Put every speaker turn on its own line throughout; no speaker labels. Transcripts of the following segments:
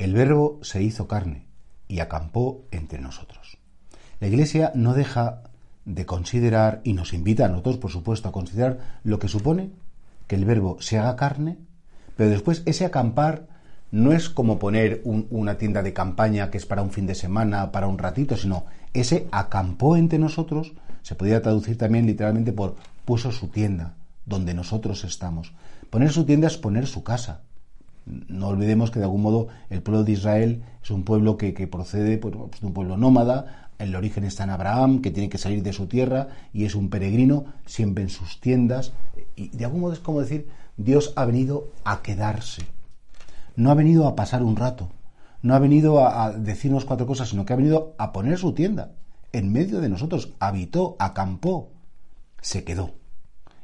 El verbo se hizo carne y acampó entre nosotros. La Iglesia no deja de considerar, y nos invita a nosotros, por supuesto, a considerar lo que supone que el verbo se haga carne, pero después ese acampar no es como poner una tienda de campaña que es para un fin de semana, para un ratito, sino ese acampó entre nosotros, se podría traducir también literalmente por puso su tienda, donde nosotros estamos. Poner su tienda es poner su casa. No olvidemos que de algún modo el pueblo de Israel es un pueblo que, procede pues, de un pueblo nómada, el origen está en Abraham, que tiene que salir de su tierra y es un peregrino, siempre en sus tiendas. Y de algún modo es como decir, Dios ha venido a quedarse. No ha venido a pasar un rato, no ha venido a, decirnos cuatro cosas, sino que ha venido a poner su tienda en medio de nosotros, habitó, acampó, se quedó.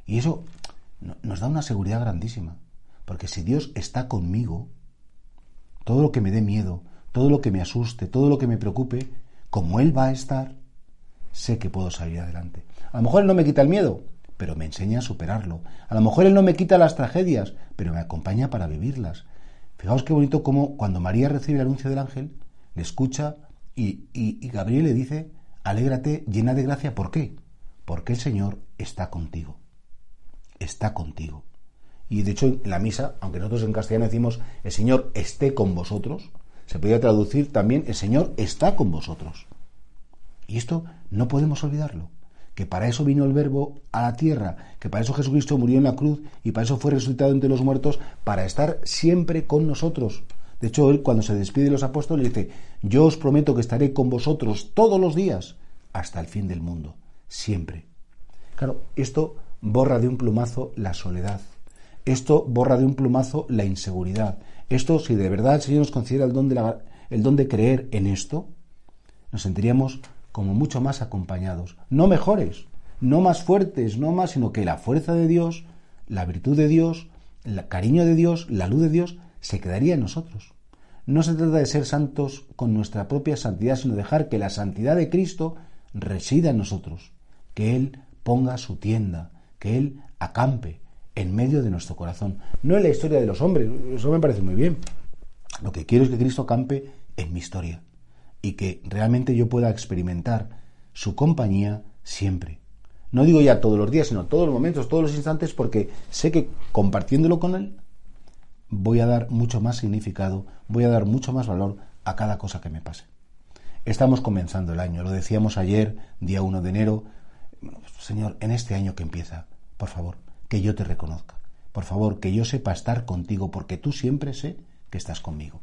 Y eso nos da una seguridad grandísima, porque si Dios está conmigo, todo lo que me dé miedo, todo lo que me asuste, todo lo que me preocupe, como Él va a estar, sé que puedo salir adelante. A lo mejor Él no me quita el miedo, pero me enseña a superarlo. A lo mejor Él no me quita las tragedias, pero me acompaña para vivirlas. Fijaos qué bonito como cuando María recibe el anuncio del ángel, le escucha y, y, Gabriel le dice, alégrate llena de gracia, ¿por qué? Porque el Señor está contigo. Está contigo. Y de hecho en la misa, aunque nosotros en castellano decimos, el Señor esté con vosotros, se podría traducir también, el Señor está con vosotros. Y esto no podemos olvidarlo que para eso vino el verbo a la tierra, que para eso Jesucristo murió en la cruz y para eso fue resucitado entre los muertos, para estar siempre con nosotros. De hecho, él cuando se despide de los apóstoles dice, yo os prometo que estaré con vosotros todos los días hasta el fin del mundo, siempre. Claro, esto borra de un plumazo la soledad. Esto borra de un plumazo la inseguridad. Esto, si de verdad el Señor nos considera el don de, el don de creer en esto, nos sentiríamos como mucho más acompañados, no mejores, no más fuertes, no más, sino que la fuerza de Dios, la virtud de Dios, el cariño de Dios, la luz de Dios, se quedaría en nosotros. No se trata de ser santos con nuestra propia santidad, sino dejar que la santidad de Cristo resida en nosotros, que Él ponga su tienda, que Él acampe en medio de nuestro corazón. No en la historia de los hombres, eso me parece muy bien. Lo que quiero es que Cristo campe en mi historia, y que realmente yo pueda experimentar su compañía siempre. No digo ya todos los días, sino todos los momentos, todos los instantes, porque sé que compartiéndolo con Él voy a dar mucho más significado, voy a dar mucho más valor a cada cosa que me pase. Estamos comenzando el año, lo decíamos ayer, día 1 de enero. Señor, en este año que empieza, por favor, que yo te reconozca. Por favor, que yo sepa estar contigo, porque tú siempre sé que estás conmigo.